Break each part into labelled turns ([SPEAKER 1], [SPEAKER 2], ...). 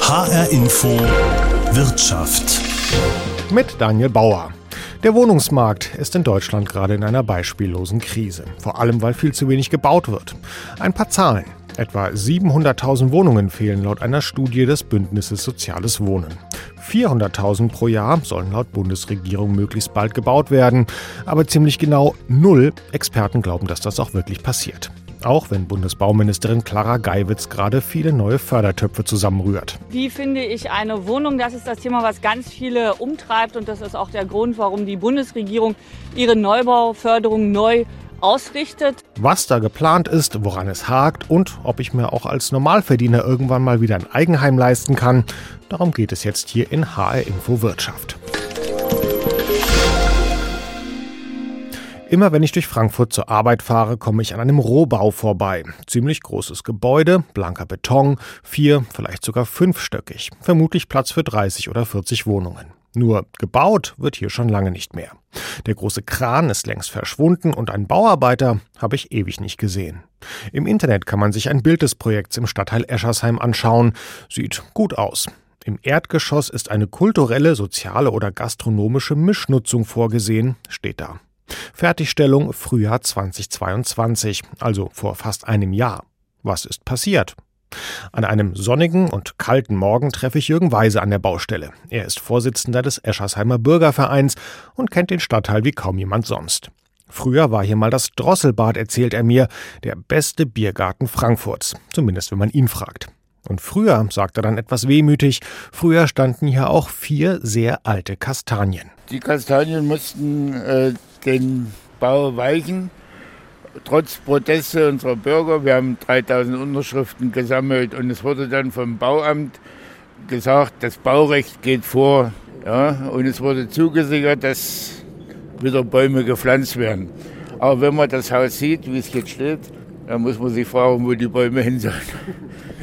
[SPEAKER 1] HR Info Wirtschaft
[SPEAKER 2] mit Daniel Bauer. Der Wohnungsmarkt ist in Deutschland gerade in einer beispiellosen Krise. Vor allem, weil viel zu wenig gebaut wird. Ein paar Zahlen. Etwa 700.000 Wohnungen fehlen laut einer Studie des Bündnisses Soziales Wohnen. 400.000 pro Jahr sollen laut Bundesregierung möglichst bald gebaut werden. Aber ziemlich genau null Experten glauben, dass das auch wirklich passiert. Auch wenn Bundesbauministerin Clara Geiwitz gerade viele neue Fördertöpfe zusammenrührt.
[SPEAKER 3] Wie finde ich eine Wohnung? Das ist das Thema, was ganz viele umtreibt. Und das ist auch der Grund, warum die Bundesregierung ihre Neubauförderung neu ausrichtet.
[SPEAKER 2] Was da geplant ist, woran es hakt und ob ich mir auch als Normalverdiener irgendwann mal wieder ein Eigenheim leisten kann, darum geht es jetzt hier in HR Info Wirtschaft. Immer wenn ich durch Frankfurt zur Arbeit fahre, komme ich an einem Rohbau vorbei. Ziemlich großes Gebäude, blanker Beton, vier, vielleicht sogar fünfstöckig. Vermutlich Platz für 30 oder 40 Wohnungen. Nur gebaut wird hier schon lange nicht mehr. Der große Kran ist längst verschwunden und einen Bauarbeiter habe ich ewig nicht gesehen. Im Internet kann man sich ein Bild des Projekts im Stadtteil Eschersheim anschauen. Sieht gut aus. Im Erdgeschoss ist eine kulturelle, soziale oder gastronomische Mischnutzung vorgesehen, steht da. Fertigstellung Frühjahr 2022, also vor fast einem Jahr. Was ist passiert? An einem sonnigen und kalten Morgen treffe ich Jürgen Weise an der Baustelle. Er ist Vorsitzender des Eschersheimer Bürgervereins und kennt den Stadtteil wie kaum jemand sonst. Früher war hier mal das Drosselbad, erzählt er mir, der beste Biergarten Frankfurts, zumindest wenn man ihn fragt. Und früher, sagt er dann etwas wehmütig, früher standen hier auch vier sehr alte Kastanien.
[SPEAKER 4] Die Kastanien mussten äh, den Bau weichen trotz Proteste unserer Bürger, wir haben 3000 Unterschriften gesammelt und es wurde dann vom Bauamt gesagt, das Baurecht geht vor. Ja, und es wurde zugesichert, dass wieder Bäume gepflanzt werden. Aber wenn man das Haus sieht, wie es jetzt steht, da muss man sich fragen, wo die Bäume hin sollen.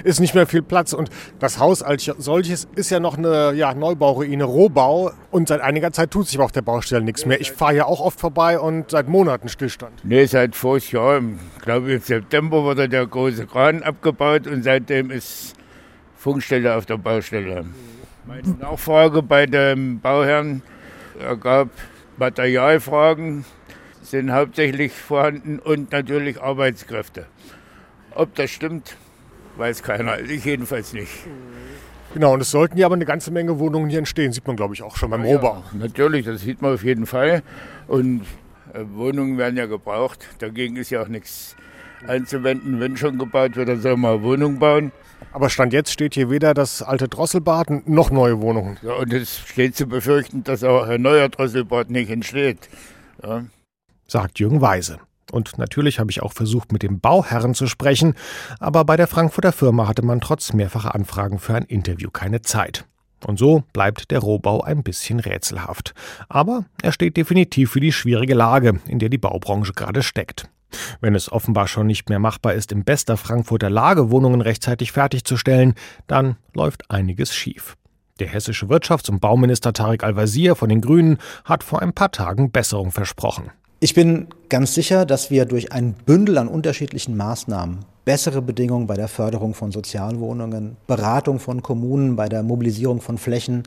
[SPEAKER 2] Ist nicht mehr viel Platz und das Haus als solches ist ja noch eine ja, Neubauruine, Rohbau und seit einiger Zeit tut sich auf der Baustelle nichts mehr. Ich fahre ja auch oft vorbei und seit Monaten Stillstand.
[SPEAKER 4] Nee, seit voriges Jahr, ich glaube im September wurde der große Kran abgebaut und seitdem ist Funkstelle auf der Baustelle. Meine Nachfrage bei dem Bauherrn ergab Materialfragen, sind hauptsächlich vorhanden und natürlich Arbeitskräfte. Ob das stimmt, weiß keiner. Ich jedenfalls nicht.
[SPEAKER 2] Genau, und es sollten ja aber eine ganze Menge Wohnungen hier entstehen, sieht man glaube ich auch schon beim ja, Rohbau.
[SPEAKER 4] Ja, natürlich, das sieht man auf jeden Fall. Und äh, Wohnungen werden ja gebraucht. Dagegen ist ja auch nichts einzuwenden. Wenn schon gebaut wird, dann soll man Wohnungen bauen.
[SPEAKER 2] Aber Stand jetzt steht hier weder das alte Drosselbad noch neue Wohnungen.
[SPEAKER 4] Ja, und es steht zu befürchten, dass auch ein neuer Drosselbad nicht entsteht. Ja
[SPEAKER 2] sagt Jürgen Weise. Und natürlich habe ich auch versucht, mit dem Bauherren zu sprechen, aber bei der Frankfurter Firma hatte man trotz mehrfacher Anfragen für ein Interview keine Zeit. Und so bleibt der Rohbau ein bisschen rätselhaft. Aber er steht definitiv für die schwierige Lage, in der die Baubranche gerade steckt. Wenn es offenbar schon nicht mehr machbar ist, in bester Frankfurter Lage Wohnungen rechtzeitig fertigzustellen, dann läuft einiges schief. Der hessische Wirtschafts- und Bauminister Tarek Al-Wazir von den Grünen hat vor ein paar Tagen Besserung versprochen.
[SPEAKER 5] Ich bin ganz sicher, dass wir durch ein Bündel an unterschiedlichen Maßnahmen bessere Bedingungen bei der Förderung von Sozialwohnungen, Beratung von Kommunen bei der Mobilisierung von Flächen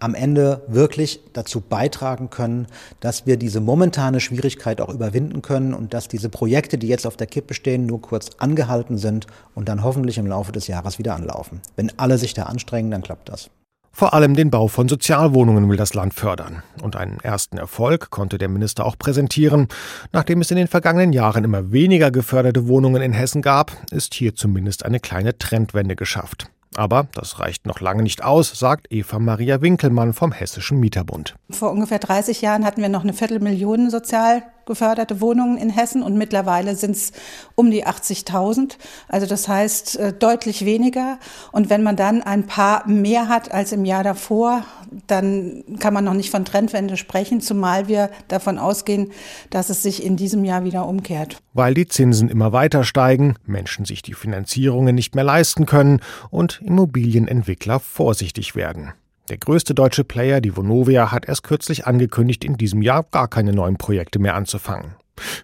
[SPEAKER 5] am Ende wirklich dazu beitragen können, dass wir diese momentane Schwierigkeit auch überwinden können und dass diese Projekte, die jetzt auf der Kippe stehen, nur kurz angehalten sind und dann hoffentlich im Laufe des Jahres wieder anlaufen. Wenn alle sich da anstrengen, dann klappt das.
[SPEAKER 2] Vor allem den Bau von Sozialwohnungen will das Land fördern. Und einen ersten Erfolg konnte der Minister auch präsentieren. Nachdem es in den vergangenen Jahren immer weniger geförderte Wohnungen in Hessen gab, ist hier zumindest eine kleine Trendwende geschafft. Aber das reicht noch lange nicht aus, sagt Eva Maria Winkelmann vom Hessischen Mieterbund.
[SPEAKER 6] Vor ungefähr 30 Jahren hatten wir noch eine Viertelmillion sozial geförderte Wohnungen in Hessen und mittlerweile sind es um die 80.000. Also das heißt äh, deutlich weniger. Und wenn man dann ein paar mehr hat als im Jahr davor, dann kann man noch nicht von Trendwende sprechen, zumal wir davon ausgehen, dass es sich in diesem Jahr wieder umkehrt.
[SPEAKER 2] Weil die Zinsen immer weiter steigen, Menschen sich die Finanzierungen nicht mehr leisten können und Immobilienentwickler vorsichtig werden. Der größte deutsche Player, die Vonovia, hat erst kürzlich angekündigt, in diesem Jahr gar keine neuen Projekte mehr anzufangen.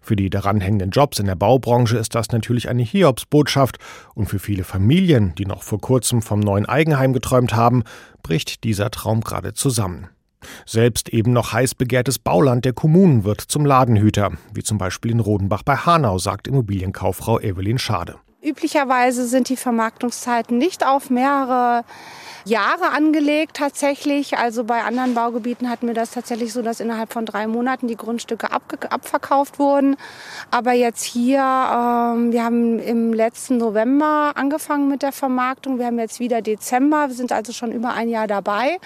[SPEAKER 2] Für die daran hängenden Jobs in der Baubranche ist das natürlich eine Hiobsbotschaft und für viele Familien, die noch vor kurzem vom neuen Eigenheim geträumt haben, bricht dieser Traum gerade zusammen. Selbst eben noch heiß begehrtes Bauland der Kommunen wird zum Ladenhüter, wie zum Beispiel in Rodenbach bei Hanau, sagt Immobilienkauffrau Evelyn Schade.
[SPEAKER 7] Üblicherweise sind die Vermarktungszeiten nicht auf mehrere Jahre angelegt tatsächlich. Also bei anderen Baugebieten hatten wir das tatsächlich so, dass innerhalb von drei Monaten die Grundstücke abverkauft wurden. Aber jetzt hier, ähm, wir haben im letzten November angefangen mit der Vermarktung. Wir haben jetzt wieder Dezember. Wir sind also schon über ein Jahr dabei.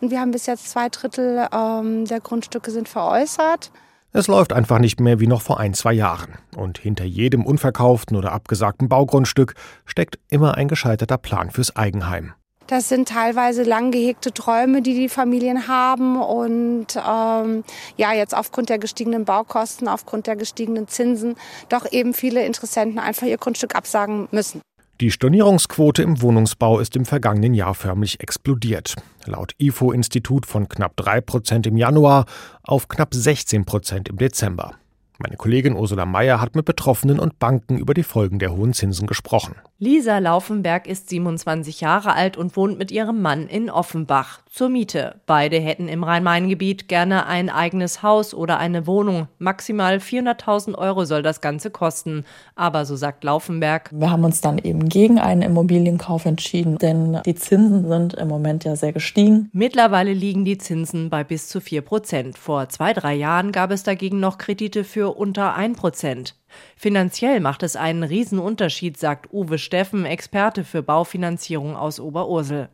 [SPEAKER 7] Und wir haben bis jetzt zwei Drittel ähm, der Grundstücke sind veräußert.
[SPEAKER 2] Es läuft einfach nicht mehr wie noch vor ein, zwei Jahren. Und hinter jedem unverkauften oder abgesagten Baugrundstück steckt immer ein gescheiterter Plan fürs Eigenheim.
[SPEAKER 7] Das sind teilweise lang gehegte Träume, die die Familien haben. Und ähm, ja, jetzt aufgrund der gestiegenen Baukosten, aufgrund der gestiegenen Zinsen, doch eben viele Interessenten einfach ihr Grundstück absagen müssen.
[SPEAKER 2] Die Stornierungsquote im Wohnungsbau ist im vergangenen Jahr förmlich explodiert. Laut IFO-Institut von knapp 3 Prozent im Januar auf knapp 16 Prozent im Dezember. Meine Kollegin Ursula Mayer hat mit Betroffenen und Banken über die Folgen der hohen Zinsen gesprochen.
[SPEAKER 8] Lisa Laufenberg ist 27 Jahre alt und wohnt mit ihrem Mann in Offenbach zur Miete. Beide hätten im Rhein-Main-Gebiet gerne ein eigenes Haus oder eine Wohnung. Maximal 400.000 Euro soll das Ganze kosten. Aber so sagt Laufenberg.
[SPEAKER 9] Wir haben uns dann eben gegen einen Immobilienkauf entschieden, denn die Zinsen sind im Moment ja sehr gestiegen.
[SPEAKER 8] Mittlerweile liegen die Zinsen bei bis zu 4 Prozent. Vor zwei, drei Jahren gab es dagegen noch Kredite für unter 1 Prozent. Finanziell macht es einen Riesenunterschied, sagt Uwe Steffen, Experte für Baufinanzierung aus Oberursel.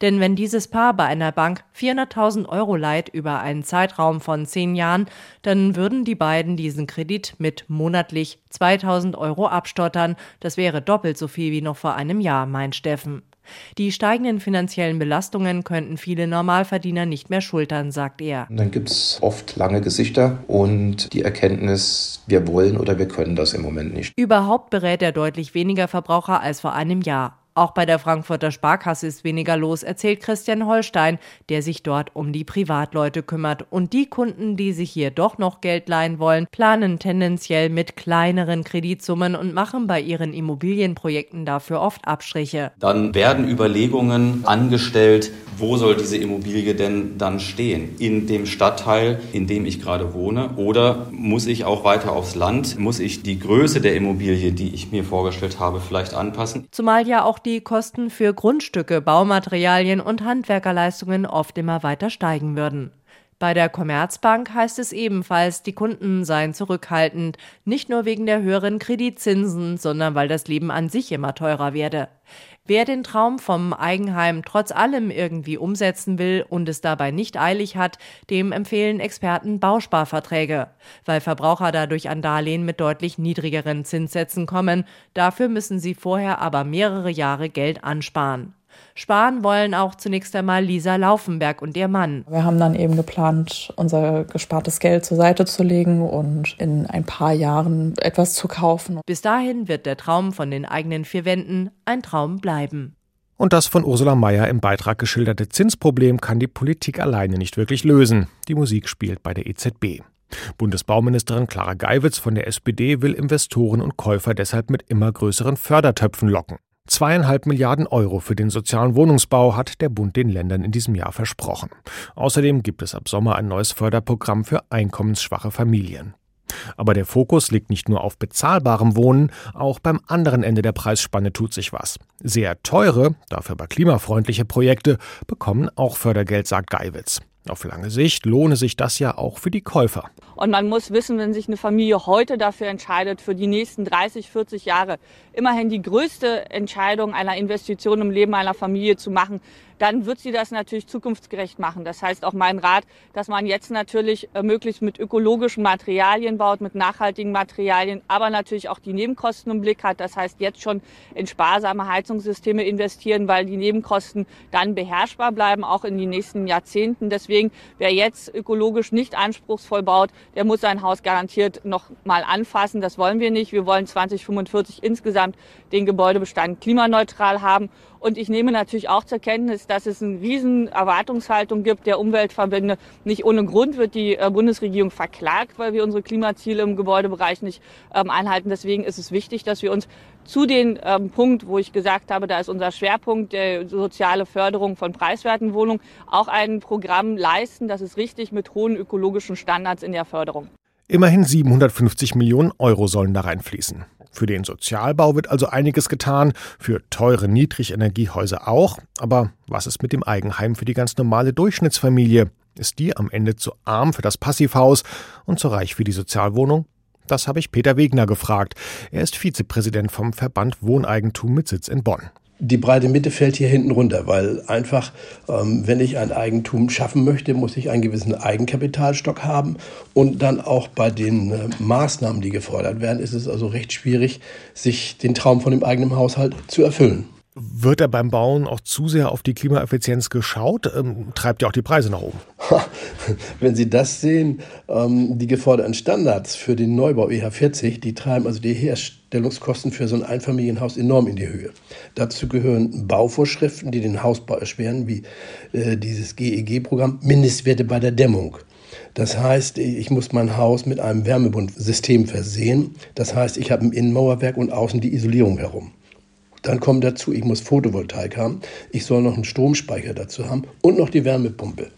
[SPEAKER 8] Denn wenn dieses Paar bei einer Bank 400.000 Euro leiht über einen Zeitraum von zehn Jahren, dann würden die beiden diesen Kredit mit monatlich 2.000 Euro abstottern. Das wäre doppelt so viel wie noch vor einem Jahr, meint Steffen. Die steigenden finanziellen Belastungen könnten viele Normalverdiener nicht mehr schultern, sagt er.
[SPEAKER 10] Dann gibt es oft lange Gesichter und die Erkenntnis, wir wollen oder wir können das im Moment nicht.
[SPEAKER 8] Überhaupt berät er deutlich weniger Verbraucher als vor einem Jahr. Auch bei der Frankfurter Sparkasse ist weniger los, erzählt Christian Holstein, der sich dort um die Privatleute kümmert. Und die Kunden, die sich hier doch noch Geld leihen wollen, planen tendenziell mit kleineren Kreditsummen und machen bei ihren Immobilienprojekten dafür oft Abstriche.
[SPEAKER 11] Dann werden Überlegungen angestellt, wo soll diese Immobilie denn dann stehen? In dem Stadtteil, in dem ich gerade wohne? Oder muss ich auch weiter aufs Land? Muss ich die Größe der Immobilie, die ich mir vorgestellt habe, vielleicht anpassen?
[SPEAKER 8] Zumal ja auch die Kosten für Grundstücke, Baumaterialien und Handwerkerleistungen oft immer weiter steigen würden. Bei der Commerzbank heißt es ebenfalls, die Kunden seien zurückhaltend, nicht nur wegen der höheren Kreditzinsen, sondern weil das Leben an sich immer teurer werde. Wer den Traum vom Eigenheim trotz allem irgendwie umsetzen will und es dabei nicht eilig hat, dem empfehlen Experten Bausparverträge, weil Verbraucher dadurch an Darlehen mit deutlich niedrigeren Zinssätzen kommen. Dafür müssen sie vorher aber mehrere Jahre Geld ansparen. Sparen wollen auch zunächst einmal Lisa Laufenberg und ihr Mann.
[SPEAKER 9] Wir haben dann eben geplant, unser gespartes Geld zur Seite zu legen und in ein paar Jahren etwas zu kaufen.
[SPEAKER 8] Bis dahin wird der Traum von den eigenen vier Wänden ein Traum bleiben.
[SPEAKER 2] Und das von Ursula Mayer im Beitrag geschilderte Zinsproblem kann die Politik alleine nicht wirklich lösen. Die Musik spielt bei der EZB. Bundesbauministerin Clara Geiwitz von der SPD will Investoren und Käufer deshalb mit immer größeren Fördertöpfen locken. Zweieinhalb Milliarden Euro für den sozialen Wohnungsbau hat der Bund den Ländern in diesem Jahr versprochen. Außerdem gibt es ab Sommer ein neues Förderprogramm für einkommensschwache Familien. Aber der Fokus liegt nicht nur auf bezahlbarem Wohnen, auch beim anderen Ende der Preisspanne tut sich was. Sehr teure, dafür aber klimafreundliche Projekte bekommen auch Fördergeld, sagt Geiwitz. Auf lange Sicht lohne sich das ja auch für die Käufer.
[SPEAKER 3] Und man muss wissen, wenn sich eine Familie heute dafür entscheidet, für die nächsten 30, 40 Jahre immerhin die größte Entscheidung einer Investition im Leben einer Familie zu machen, dann wird sie das natürlich zukunftsgerecht machen. Das heißt auch mein Rat, dass man jetzt natürlich äh, möglichst mit ökologischen Materialien baut, mit nachhaltigen Materialien, aber natürlich auch die Nebenkosten im Blick hat. Das heißt jetzt schon in sparsame Heizungssysteme investieren, weil die Nebenkosten dann beherrschbar bleiben, auch in den nächsten Jahrzehnten. Deswegen, wer jetzt ökologisch nicht anspruchsvoll baut, der muss sein Haus garantiert noch mal anfassen. Das wollen wir nicht. Wir wollen 2045 insgesamt den Gebäudebestand klimaneutral haben. Und ich nehme natürlich auch zur Kenntnis, dass es eine riesen Erwartungshaltung gibt der Umweltverbände. Nicht ohne Grund wird die äh, Bundesregierung verklagt, weil wir unsere Klimaziele im Gebäudebereich nicht ähm, einhalten. Deswegen ist es wichtig, dass wir uns zu den ähm, Punkt, wo ich gesagt habe, da ist unser Schwerpunkt der soziale Förderung von preiswerten Wohnungen, auch ein Programm leisten. Das ist richtig mit hohen ökologischen Standards in der Förderung.
[SPEAKER 2] Immerhin 750 Millionen Euro sollen da reinfließen. Für den Sozialbau wird also einiges getan, für teure Niedrigenergiehäuser auch. Aber was ist mit dem Eigenheim für die ganz normale Durchschnittsfamilie? Ist die am Ende zu arm für das Passivhaus und zu reich für die Sozialwohnung? Das habe ich Peter Wegner gefragt. Er ist Vizepräsident vom Verband Wohneigentum mit Sitz in Bonn
[SPEAKER 12] die breite Mitte fällt hier hinten runter, weil einfach, ähm, wenn ich ein Eigentum schaffen möchte, muss ich einen gewissen Eigenkapitalstock haben. Und dann auch bei den äh, Maßnahmen, die gefordert werden, ist es also recht schwierig, sich den Traum von dem eigenen Haushalt zu erfüllen.
[SPEAKER 2] Wird da beim Bauen auch zu sehr auf die Klimaeffizienz geschaut? Ähm, treibt ja auch die Preise nach oben.
[SPEAKER 12] Wenn Sie das sehen, ähm, die geforderten Standards für den Neubau EH40, die treiben also die Herstellungskosten für so ein Einfamilienhaus enorm in die Höhe. Dazu gehören Bauvorschriften, die den Hausbau erschweren, wie äh, dieses GEG-Programm, Mindestwerte bei der Dämmung. Das heißt, ich muss mein Haus mit einem Wärmebundsystem versehen. Das heißt, ich habe ein Innenmauerwerk und außen die Isolierung herum. Dann kommt dazu, ich muss Photovoltaik haben, ich soll noch einen Stromspeicher dazu haben und noch die Wärmepumpe.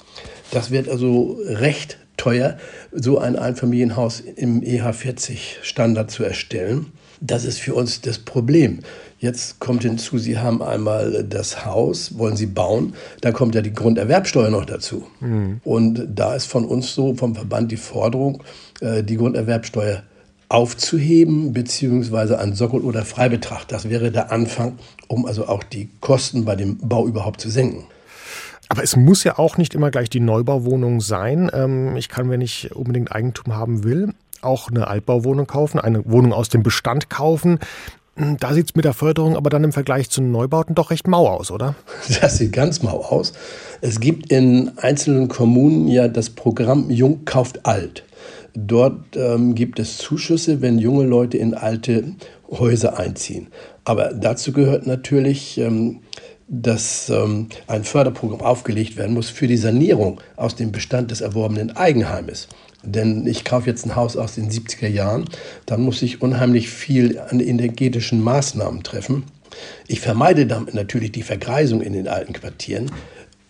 [SPEAKER 12] Das wird also recht teuer, so ein Einfamilienhaus im EH40-Standard zu erstellen. Das ist für uns das Problem. Jetzt kommt hinzu, Sie haben einmal das Haus, wollen Sie bauen, dann kommt ja die Grunderwerbsteuer noch dazu. Mhm. Und da ist von uns so, vom Verband die Forderung, äh, die Grunderwerbsteuer aufzuheben, beziehungsweise ein Sockel- oder Freibetrag. Das wäre der Anfang, um also auch die Kosten bei dem Bau überhaupt zu senken.
[SPEAKER 2] Aber es muss ja auch nicht immer gleich die Neubauwohnung sein. Ähm, ich kann, wenn ich unbedingt Eigentum haben will, auch eine Altbauwohnung kaufen, eine Wohnung aus dem Bestand kaufen. Hm, da sieht es mit der Förderung aber dann im Vergleich zu Neubauten doch recht mau aus, oder?
[SPEAKER 12] Das sieht ganz mau aus. Es gibt in einzelnen Kommunen ja das Programm Jung kauft alt. Dort ähm, gibt es Zuschüsse, wenn junge Leute in alte Häuser einziehen. Aber dazu gehört natürlich, ähm, dass ähm, ein Förderprogramm aufgelegt werden muss für die Sanierung aus dem Bestand des erworbenen Eigenheimes. Denn ich kaufe jetzt ein Haus aus den 70er Jahren, dann muss ich unheimlich viel an energetischen Maßnahmen treffen. Ich vermeide damit natürlich die Vergreisung in den alten Quartieren.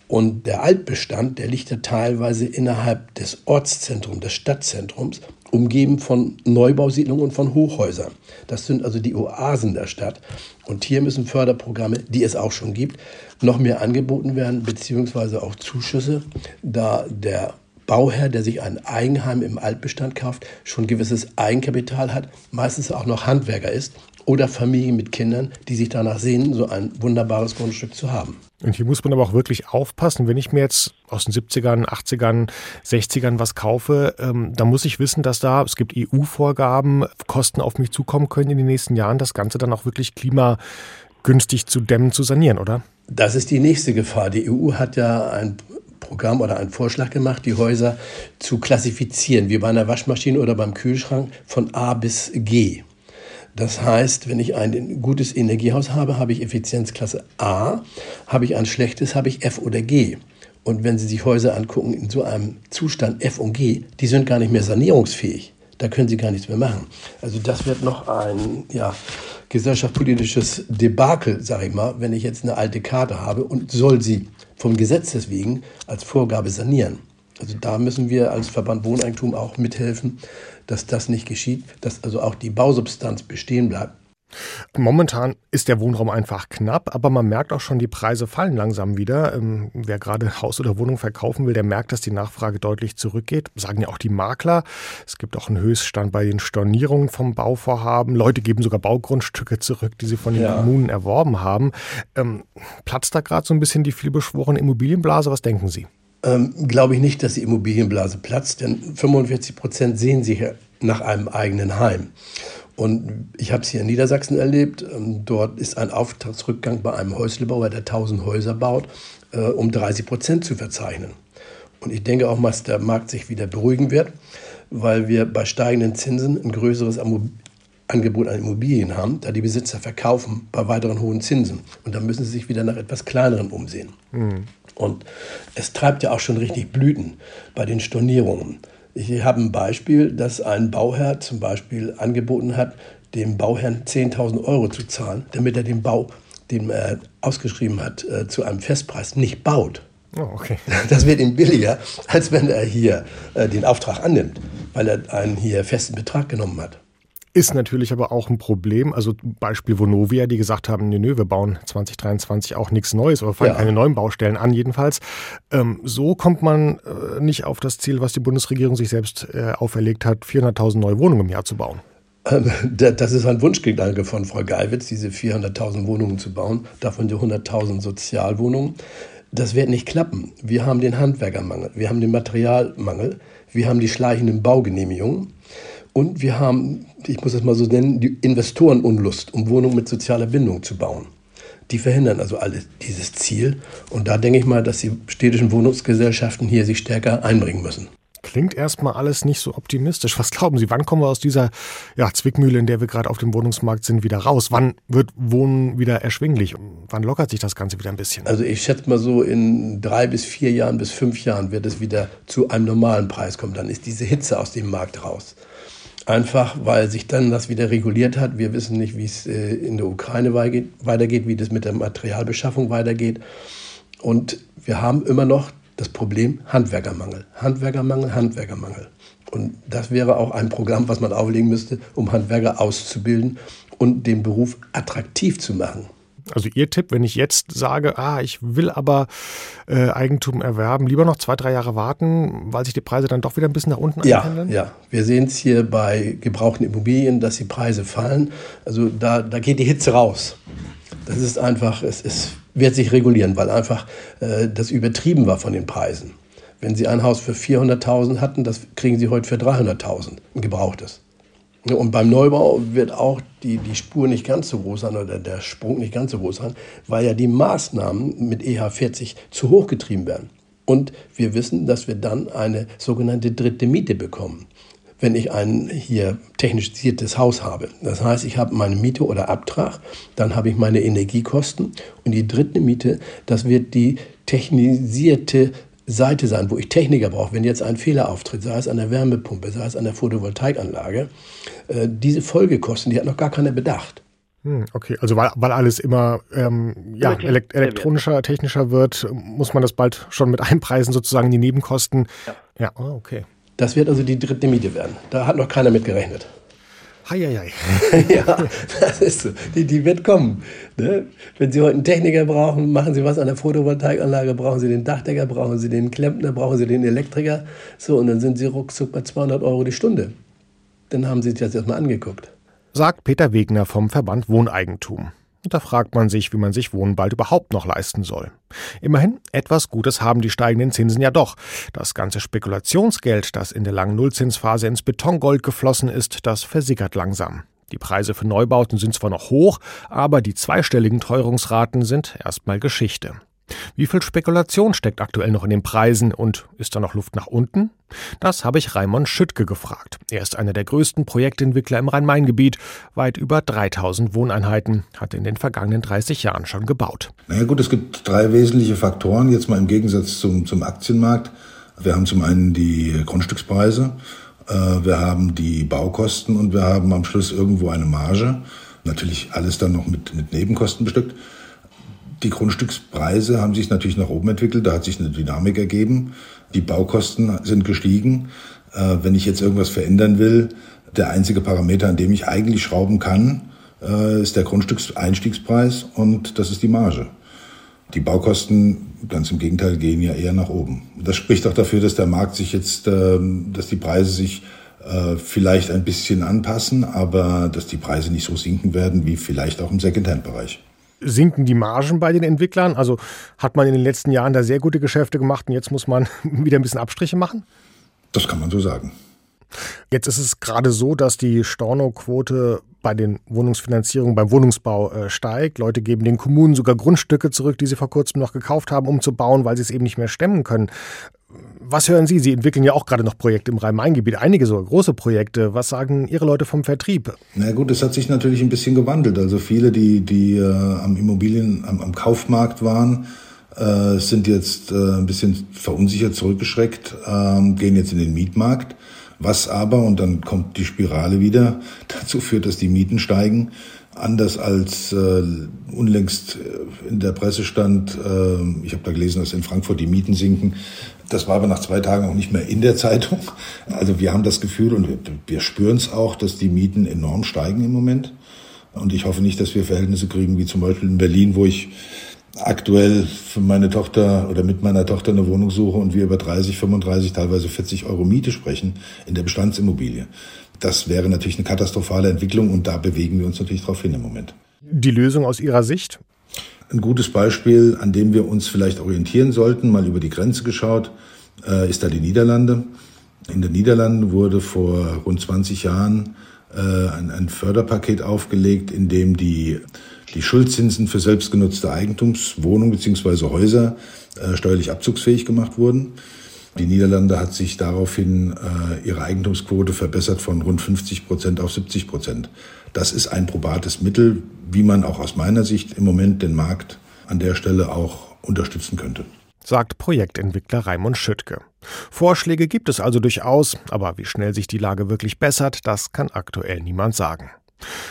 [SPEAKER 12] Und der Altbestand, der liegt ja teilweise innerhalb des Ortszentrums, des Stadtzentrums, umgeben von Neubausiedlungen und von Hochhäusern. Das sind also die Oasen der Stadt. Und hier müssen Förderprogramme, die es auch schon gibt, noch mehr angeboten werden, beziehungsweise auch Zuschüsse, da der Bauherr, der sich ein Eigenheim im Altbestand kauft, schon gewisses Eigenkapital hat, meistens auch noch Handwerker ist oder Familien mit Kindern, die sich danach sehnen, so ein wunderbares Grundstück zu haben.
[SPEAKER 2] Und hier muss man aber auch wirklich aufpassen, wenn ich mir jetzt aus den 70ern, 80ern, 60ern was kaufe, ähm, da muss ich wissen, dass da, es gibt EU-Vorgaben, Kosten auf mich zukommen können in den nächsten Jahren, das Ganze dann auch wirklich klimagünstig zu dämmen, zu sanieren, oder?
[SPEAKER 12] Das ist die nächste Gefahr. Die EU hat ja ein Programm oder einen Vorschlag gemacht, die Häuser zu klassifizieren, wie bei einer Waschmaschine oder beim Kühlschrank von A bis G. Das heißt, wenn ich ein gutes Energiehaus habe, habe ich Effizienzklasse A, habe ich ein schlechtes, habe ich F oder G. Und wenn Sie sich Häuser angucken in so einem Zustand F und G, die sind gar nicht mehr sanierungsfähig. Da können Sie gar nichts mehr machen. Also das wird noch ein ja, gesellschaftspolitisches Debakel, sage ich mal, wenn ich jetzt eine alte Karte habe und soll sie vom Gesetz deswegen als Vorgabe sanieren. Also da müssen wir als Verband Wohneigentum auch mithelfen, dass das nicht geschieht, dass also auch die Bausubstanz bestehen bleibt.
[SPEAKER 2] Momentan ist der Wohnraum einfach knapp, aber man merkt auch schon, die Preise fallen langsam wieder. Ähm, wer gerade Haus oder Wohnung verkaufen will, der merkt, dass die Nachfrage deutlich zurückgeht. Sagen ja auch die Makler. Es gibt auch einen Höchststand bei den Stornierungen vom Bauvorhaben. Leute geben sogar Baugrundstücke zurück, die sie von den ja. Kommunen erworben haben. Ähm, platzt da gerade so ein bisschen die vielbeschworene Immobilienblase? Was denken Sie?
[SPEAKER 12] Ähm, glaube ich nicht, dass die Immobilienblase platzt, denn 45 Prozent sehen sich nach einem eigenen Heim. Und ich habe es hier in Niedersachsen erlebt. Ähm, dort ist ein Auftragsrückgang bei einem Häuslebauer, der 1000 Häuser baut, äh, um 30 Prozent zu verzeichnen. Und ich denke auch, dass der Markt sich wieder beruhigen wird, weil wir bei steigenden Zinsen ein größeres Angebot an Immobilien haben, da die Besitzer verkaufen bei weiteren hohen Zinsen. Und dann müssen sie sich wieder nach etwas kleineren umsehen. Mhm. Und es treibt ja auch schon richtig Blüten bei den Stornierungen. Ich habe ein Beispiel, dass ein Bauherr zum Beispiel angeboten hat, dem Bauherrn 10.000 Euro zu zahlen, damit er den Bau, den er ausgeschrieben hat, äh, zu einem Festpreis nicht baut. Oh, okay. Das wird ihm billiger, als wenn er hier äh, den Auftrag annimmt, weil er einen hier festen Betrag genommen hat.
[SPEAKER 2] Ist natürlich aber auch ein Problem. Also Beispiel Vonovia, die gesagt haben, nö, nö wir bauen 2023 auch nichts Neues oder fangen ja. keine neuen Baustellen an jedenfalls. Ähm, so kommt man äh, nicht auf das Ziel, was die Bundesregierung sich selbst äh, auferlegt hat, 400.000 neue Wohnungen im Jahr zu bauen.
[SPEAKER 12] Ähm, das ist ein Wunschgedanke von Frau Geiwitz, diese 400.000 Wohnungen zu bauen, davon die 100.000 Sozialwohnungen. Das wird nicht klappen. Wir haben den Handwerkermangel, wir haben den Materialmangel, wir haben die schleichenden Baugenehmigungen. Und wir haben, ich muss es mal so nennen, die Investorenunlust, um Wohnungen mit sozialer Bindung zu bauen. Die verhindern also alles dieses Ziel. Und da denke ich mal, dass die städtischen Wohnungsgesellschaften hier sich stärker einbringen müssen.
[SPEAKER 2] Klingt erstmal alles nicht so optimistisch. Was glauben Sie, wann kommen wir aus dieser ja, Zwickmühle, in der wir gerade auf dem Wohnungsmarkt sind, wieder raus? Wann wird Wohnen wieder erschwinglich? Wann lockert sich das Ganze wieder ein bisschen?
[SPEAKER 12] Also ich schätze mal so, in drei bis vier Jahren bis fünf Jahren wird es wieder zu einem normalen Preis kommen. Dann ist diese Hitze aus dem Markt raus. Einfach weil sich dann das wieder reguliert hat. Wir wissen nicht, wie es äh, in der Ukraine weitergeht, wie das mit der Materialbeschaffung weitergeht. Und wir haben immer noch das Problem Handwerkermangel. Handwerkermangel, Handwerkermangel. Und das wäre auch ein Programm, was man auflegen müsste, um Handwerker auszubilden und den Beruf attraktiv zu machen.
[SPEAKER 2] Also Ihr Tipp, wenn ich jetzt sage, ah, ich will aber äh, Eigentum erwerben, lieber noch zwei, drei Jahre warten, weil sich die Preise dann doch wieder ein bisschen nach unten
[SPEAKER 12] ja, einpendeln? Ja, wir sehen es hier bei gebrauchten Immobilien, dass die Preise fallen. Also da, da geht die Hitze raus. Das ist einfach, es, es wird sich regulieren, weil einfach äh, das übertrieben war von den Preisen. Wenn Sie ein Haus für 400.000 hatten, das kriegen Sie heute für 300.000, ein gebrauchtes. Und beim Neubau wird auch die, die Spur nicht ganz so groß sein oder der Sprung nicht ganz so groß sein, weil ja die Maßnahmen mit EH40 zu hoch getrieben werden. Und wir wissen, dass wir dann eine sogenannte dritte Miete bekommen, wenn ich ein hier technisiertes Haus habe. Das heißt, ich habe meine Miete oder Abtrag, dann habe ich meine Energiekosten und die dritte Miete, das wird die technisierte Seite sein, wo ich Techniker brauche, wenn jetzt ein Fehler auftritt, sei es an der Wärmepumpe, sei es an der Photovoltaikanlage, äh, diese Folgekosten, die hat noch gar keiner bedacht.
[SPEAKER 2] Hm, okay, also weil, weil alles immer ähm, ja, elekt elektronischer, technischer wird, muss man das bald schon mit einpreisen, sozusagen die Nebenkosten. Ja, ja oh, okay.
[SPEAKER 12] Das wird also die dritte Miete werden. Da hat noch keiner mit gerechnet.
[SPEAKER 2] Heieiei.
[SPEAKER 12] ja, das ist so. Die, die wird kommen. Ne? Wenn Sie heute einen Techniker brauchen, machen Sie was an der Photovoltaikanlage, brauchen Sie den Dachdecker, brauchen Sie den Klempner, brauchen Sie den Elektriker. So, und dann sind Sie ruckzuck bei 200 Euro die Stunde. Dann haben Sie sich das erstmal angeguckt.
[SPEAKER 2] Sagt Peter Wegner vom Verband Wohneigentum. Und da fragt man sich, wie man sich Wohnen bald überhaupt noch leisten soll. Immerhin, etwas Gutes haben die steigenden Zinsen ja doch. Das ganze Spekulationsgeld, das in der langen Nullzinsphase ins Betongold geflossen ist, das versickert langsam. Die Preise für Neubauten sind zwar noch hoch, aber die zweistelligen Teuerungsraten sind erstmal Geschichte. Wie viel Spekulation steckt aktuell noch in den Preisen und ist da noch Luft nach unten? Das habe ich Raimon Schüttke gefragt. Er ist einer der größten Projektentwickler im Rhein-Main-Gebiet. Weit über 3000 Wohneinheiten hat er in den vergangenen 30 Jahren schon gebaut.
[SPEAKER 13] Na ja, gut, es gibt drei wesentliche Faktoren, jetzt mal im Gegensatz zum, zum Aktienmarkt. Wir haben zum einen die Grundstückspreise, äh, wir haben die Baukosten und wir haben am Schluss irgendwo eine Marge. Natürlich alles dann noch mit, mit Nebenkosten bestückt. Die Grundstückspreise haben sich natürlich nach oben entwickelt, da hat sich eine Dynamik ergeben. Die Baukosten sind gestiegen. Äh, wenn ich jetzt irgendwas verändern will, der einzige Parameter, an dem ich eigentlich schrauben kann, äh, ist der Grundstückseinstiegspreis und das ist die Marge. Die Baukosten, ganz im Gegenteil, gehen ja eher nach oben. Das spricht auch dafür, dass der Markt sich jetzt, ähm, dass die Preise sich äh, vielleicht ein bisschen anpassen, aber dass die Preise nicht so sinken werden wie vielleicht auch im Secondhand-Bereich
[SPEAKER 2] sinken die Margen bei den Entwicklern? Also hat man in den letzten Jahren da sehr gute Geschäfte gemacht und jetzt muss man wieder ein bisschen Abstriche machen?
[SPEAKER 13] Das kann man so sagen.
[SPEAKER 2] Jetzt ist es gerade so, dass die Storno-Quote bei den Wohnungsfinanzierungen beim Wohnungsbau äh, steigt. Leute geben den Kommunen sogar Grundstücke zurück, die sie vor kurzem noch gekauft haben, um zu bauen, weil sie es eben nicht mehr stemmen können. Was hören Sie? Sie entwickeln ja auch gerade noch Projekte im Rhein-Main-Gebiet, einige so große Projekte. Was sagen Ihre Leute vom Vertrieb?
[SPEAKER 13] Na gut, das hat sich natürlich ein bisschen gewandelt. Also viele, die, die äh, am Immobilien, am, am Kaufmarkt waren, äh, sind jetzt äh, ein bisschen verunsichert zurückgeschreckt, äh, gehen jetzt in den Mietmarkt. Was aber, und dann kommt die Spirale wieder, dazu führt, dass die Mieten steigen. Anders als äh, unlängst äh, in der Presse stand, äh, ich habe da gelesen, dass in Frankfurt die Mieten sinken. Das war aber nach zwei Tagen auch nicht mehr in der Zeitung. Also wir haben das Gefühl und wir, wir spüren es auch, dass die Mieten enorm steigen im Moment. Und ich hoffe nicht, dass wir Verhältnisse kriegen wie zum Beispiel in Berlin, wo ich aktuell für meine Tochter oder mit meiner Tochter eine Wohnung suche und wir über 30, 35, teilweise 40 Euro Miete sprechen in der Bestandsimmobilie. Das wäre natürlich eine katastrophale Entwicklung und da bewegen wir uns natürlich darauf hin im Moment.
[SPEAKER 2] Die Lösung aus Ihrer Sicht?
[SPEAKER 13] Ein gutes Beispiel, an dem wir uns vielleicht orientieren sollten, mal über die Grenze geschaut, äh, ist da die Niederlande. In den Niederlanden wurde vor rund 20 Jahren äh, ein, Förderpaket aufgelegt, in dem die die Schuldzinsen für selbstgenutzte Eigentumswohnungen bzw. Häuser äh, steuerlich abzugsfähig gemacht wurden. Die Niederlande hat sich daraufhin äh, ihre Eigentumsquote verbessert von rund 50 Prozent auf 70 Prozent. Das ist ein probates Mittel, wie man auch aus meiner Sicht im Moment den Markt an der Stelle auch unterstützen könnte
[SPEAKER 2] sagt Projektentwickler Raimund Schüttke. Vorschläge gibt es also durchaus, aber wie schnell sich die Lage wirklich bessert, das kann aktuell niemand sagen.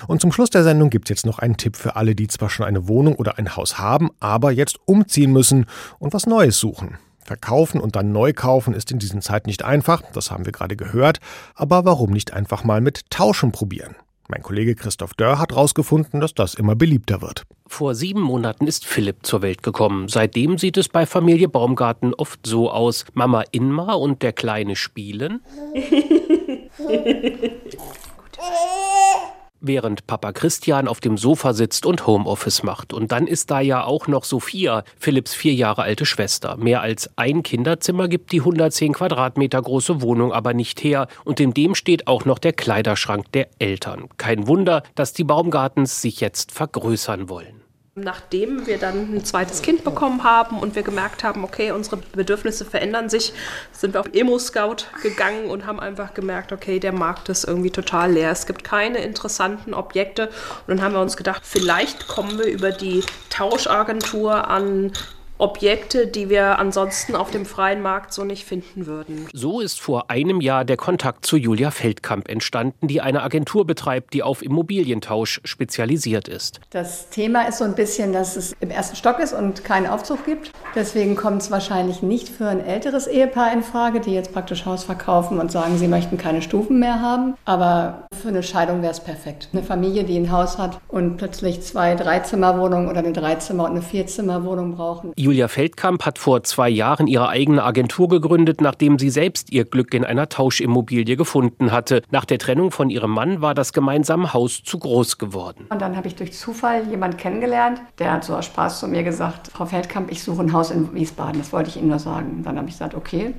[SPEAKER 2] Und zum Schluss der Sendung gibt es jetzt noch einen Tipp für alle, die zwar schon eine Wohnung oder ein Haus haben, aber jetzt umziehen müssen und was Neues suchen. Verkaufen und dann neu kaufen ist in diesen Zeiten nicht einfach, das haben wir gerade gehört, aber warum nicht einfach mal mit Tauschen probieren? Mein Kollege Christoph Dörr hat herausgefunden, dass das immer beliebter wird.
[SPEAKER 14] Vor sieben Monaten ist Philipp zur Welt gekommen. Seitdem sieht es bei Familie Baumgarten oft so aus. Mama Inma und der Kleine spielen. während Papa Christian auf dem Sofa sitzt und Homeoffice macht. Und dann ist da ja auch noch Sophia, Philipps vier Jahre alte Schwester. Mehr als ein Kinderzimmer gibt die 110 Quadratmeter große Wohnung aber nicht her. Und in dem steht auch noch der Kleiderschrank der Eltern. Kein Wunder, dass die Baumgartens sich jetzt vergrößern wollen.
[SPEAKER 15] Nachdem wir dann ein zweites Kind bekommen haben und wir gemerkt haben, okay, unsere Bedürfnisse verändern sich, sind wir auf Emo-Scout gegangen und haben einfach gemerkt, okay, der Markt ist irgendwie total leer. Es gibt keine interessanten Objekte. Und dann haben wir uns gedacht, vielleicht kommen wir über die Tauschagentur an Objekte, die wir ansonsten auf dem freien Markt so nicht finden würden.
[SPEAKER 14] So ist vor einem Jahr der Kontakt zu Julia Feldkamp entstanden, die eine Agentur betreibt, die auf Immobilientausch spezialisiert ist.
[SPEAKER 16] Das Thema ist so ein bisschen, dass es im ersten Stock ist und keinen Aufzug gibt. Deswegen kommt es wahrscheinlich nicht für ein älteres Ehepaar in Frage, die jetzt praktisch Haus verkaufen und sagen, sie möchten keine Stufen mehr haben. Aber für eine Scheidung wäre es perfekt. Eine Familie, die ein Haus hat und plötzlich zwei Dreizimmerwohnungen oder eine Dreizimmer- und eine Vierzimmerwohnung brauchen.
[SPEAKER 14] Julia Feldkamp hat vor zwei Jahren ihre eigene Agentur gegründet, nachdem sie selbst ihr Glück in einer Tauschimmobilie gefunden hatte. Nach der Trennung von ihrem Mann war das gemeinsame Haus zu groß geworden.
[SPEAKER 16] Und dann habe ich durch Zufall jemanden kennengelernt, der hat so aus Spaß zu mir gesagt, Frau Feldkamp, ich suche ein Haus in Wiesbaden. Das wollte ich Ihnen nur sagen. Dann habe ich gesagt, okay,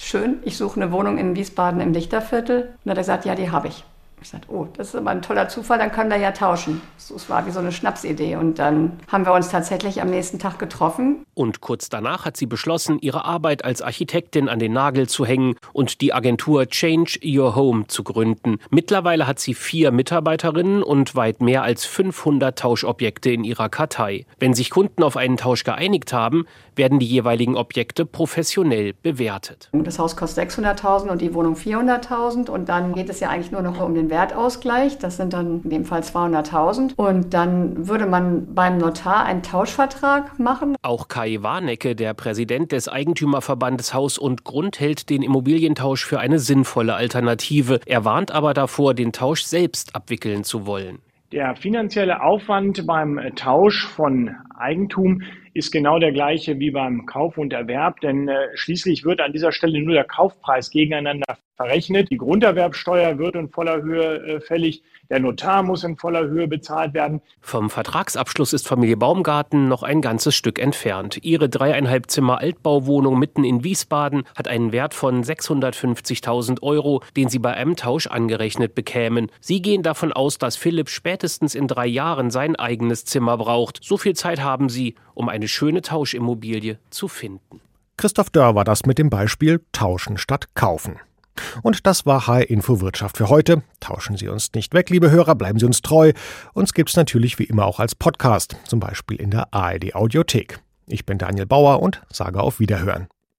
[SPEAKER 16] schön, ich suche eine Wohnung in Wiesbaden im Lichterviertel. Und dann hat er gesagt, ja, die habe ich. Ich sagte, oh, das ist aber ein toller Zufall, dann können wir ja tauschen. Es war wie so eine Schnapsidee. Und dann haben wir uns tatsächlich am nächsten Tag getroffen.
[SPEAKER 14] Und kurz danach hat sie beschlossen, ihre Arbeit als Architektin an den Nagel zu hängen und die Agentur Change Your Home zu gründen. Mittlerweile hat sie vier Mitarbeiterinnen und weit mehr als 500 Tauschobjekte in ihrer Kartei. Wenn sich Kunden auf einen Tausch geeinigt haben, werden die jeweiligen Objekte professionell bewertet.
[SPEAKER 16] Das Haus kostet 600.000 und die Wohnung 400.000. Und dann geht es ja eigentlich nur noch um den Wertausgleich. Das sind dann in dem Fall 200.000. Und dann würde man beim Notar einen Tauschvertrag machen.
[SPEAKER 14] Auch Kai Warnecke, der Präsident des Eigentümerverbandes Haus und Grund, hält den Immobilientausch für eine sinnvolle Alternative. Er warnt aber davor, den Tausch selbst abwickeln zu wollen.
[SPEAKER 17] Der finanzielle Aufwand beim Tausch von Eigentum ist genau der gleiche wie beim Kauf und Erwerb, denn äh, schließlich wird an dieser Stelle nur der Kaufpreis gegeneinander verrechnet. Die Grunderwerbsteuer wird in voller Höhe äh, fällig. Der Notar muss in voller Höhe bezahlt werden.
[SPEAKER 14] Vom Vertragsabschluss ist Familie Baumgarten noch ein ganzes Stück entfernt. Ihre dreieinhalb Zimmer Altbauwohnung mitten in Wiesbaden hat einen Wert von 650.000 Euro, den sie bei einem Tausch angerechnet bekämen. Sie gehen davon aus, dass Philipp spätestens in drei Jahren sein eigenes Zimmer braucht. So viel Zeit haben sie, um eine schöne Tauschimmobilie zu finden.
[SPEAKER 2] Christoph Dörr war das mit dem Beispiel Tauschen statt Kaufen. Und das war HR Info Wirtschaft für heute. Tauschen Sie uns nicht weg, liebe Hörer, bleiben Sie uns treu. Uns gibt's natürlich wie immer auch als Podcast, zum Beispiel in der ARD Audiothek. Ich bin Daniel Bauer und sage auf Wiederhören.